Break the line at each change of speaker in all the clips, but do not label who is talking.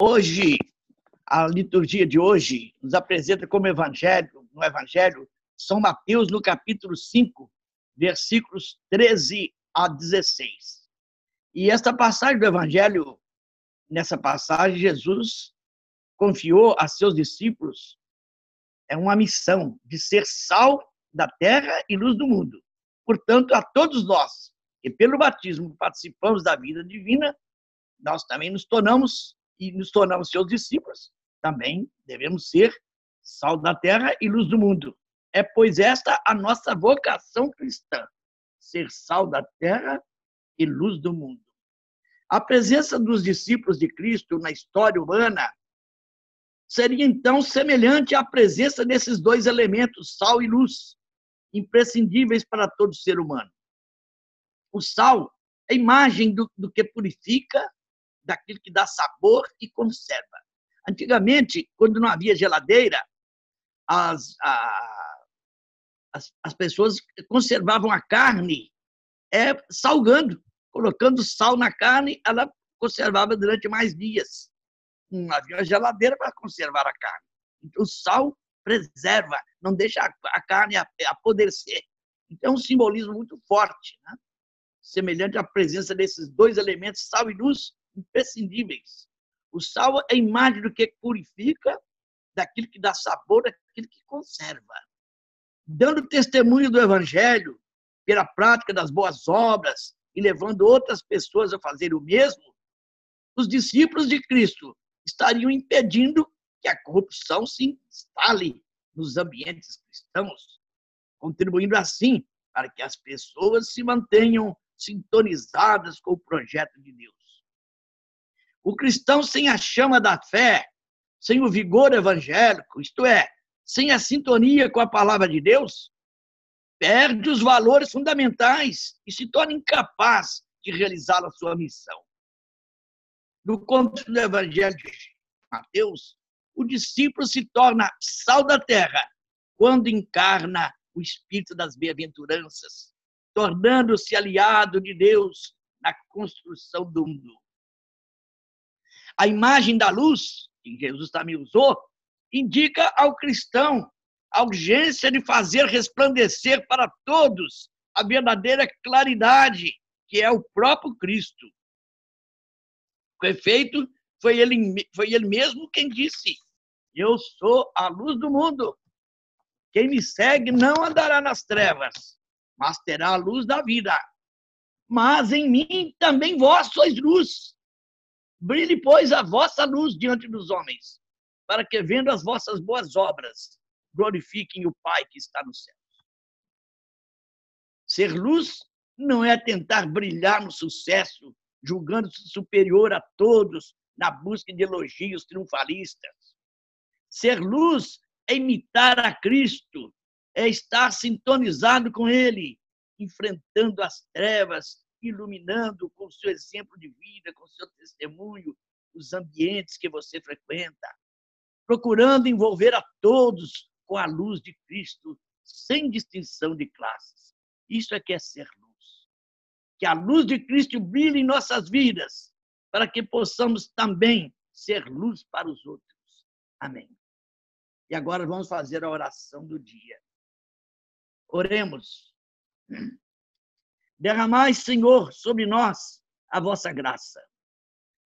Hoje, a liturgia de hoje nos apresenta como evangelho, no evangelho, São Mateus, no capítulo 5, versículos 13 a 16. E esta passagem do evangelho, nessa passagem, Jesus confiou a seus discípulos é uma missão de ser sal da terra e luz do mundo. Portanto, a todos nós que pelo batismo participamos da vida divina, nós também nos tornamos e nos tornamos seus discípulos, também devemos ser sal da terra e luz do mundo. É, pois, esta a nossa vocação cristã, ser sal da terra e luz do mundo. A presença dos discípulos de Cristo na história humana seria então semelhante à presença desses dois elementos, sal e luz, imprescindíveis para todo ser humano. O sal é imagem do, do que purifica, daquilo que dá sabor e conserva. Antigamente, quando não havia geladeira, as, a, as, as pessoas conservavam a carne é, salgando, colocando sal na carne, ela conservava durante mais dias. Não havia geladeira para conservar a carne. Então, o sal preserva, não deixa a carne apodrecer. Então, é um simbolismo muito forte, né? semelhante à presença desses dois elementos, sal e luz, imprescindíveis. O sal é a imagem do que purifica, daquilo que dá sabor, daquilo que conserva. Dando testemunho do Evangelho, pela prática das boas obras e levando outras pessoas a fazer o mesmo, os discípulos de Cristo estariam impedindo que a corrupção se instale nos ambientes cristãos, contribuindo assim para que as pessoas se mantenham sintonizadas com o projeto de Deus. O cristão sem a chama da fé, sem o vigor evangélico, isto é, sem a sintonia com a palavra de Deus, perde os valores fundamentais e se torna incapaz de realizar a sua missão. No contexto do evangelho de Mateus, o discípulo se torna sal da terra quando encarna o espírito das bem-aventuranças, tornando-se aliado de Deus na construção do mundo. A imagem da luz, que Jesus também usou, indica ao cristão a urgência de fazer resplandecer para todos a verdadeira claridade, que é o próprio Cristo. Com efeito, foi ele, foi ele mesmo quem disse: Eu sou a luz do mundo. Quem me segue não andará nas trevas, mas terá a luz da vida. Mas em mim também vós sois luz. Brilhe, pois, a vossa luz diante dos homens, para que, vendo as vossas boas obras, glorifiquem o Pai que está no céu. Ser luz não é tentar brilhar no sucesso, julgando-se superior a todos na busca de elogios triunfalistas. Ser luz é imitar a Cristo, é estar sintonizado com Ele, enfrentando as trevas iluminando com o seu exemplo de vida, com o seu testemunho, os ambientes que você frequenta, procurando envolver a todos com a luz de Cristo, sem distinção de classes. Isso é que é ser luz. Que a luz de Cristo brilhe em nossas vidas, para que possamos também ser luz para os outros. Amém. E agora vamos fazer a oração do dia. Oremos. Derramai, Senhor, sobre nós a vossa graça,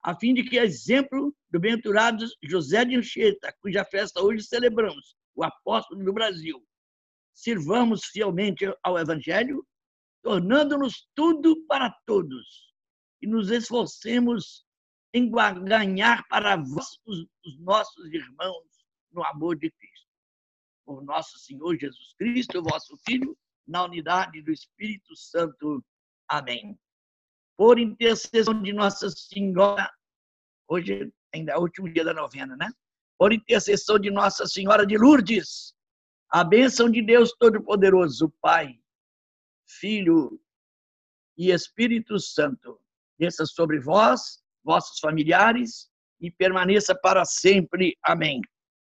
a fim de que, exemplo do bem-aventurado José de Anchieta, cuja festa hoje celebramos, o apóstolo do Brasil, sirvamos fielmente ao Evangelho, tornando-nos tudo para todos, e nos esforcemos em ganhar para vós os, os nossos irmãos no amor de Cristo. Por nosso Senhor Jesus Cristo, vosso Filho, na unidade do Espírito Santo. Amém. Por intercessão de Nossa Senhora, hoje ainda é o último dia da novena, né? Por intercessão de Nossa Senhora de Lourdes, a bênção de Deus Todo-Poderoso, Pai, Filho e Espírito Santo, desça sobre vós, vossos familiares e permaneça para sempre. Amém.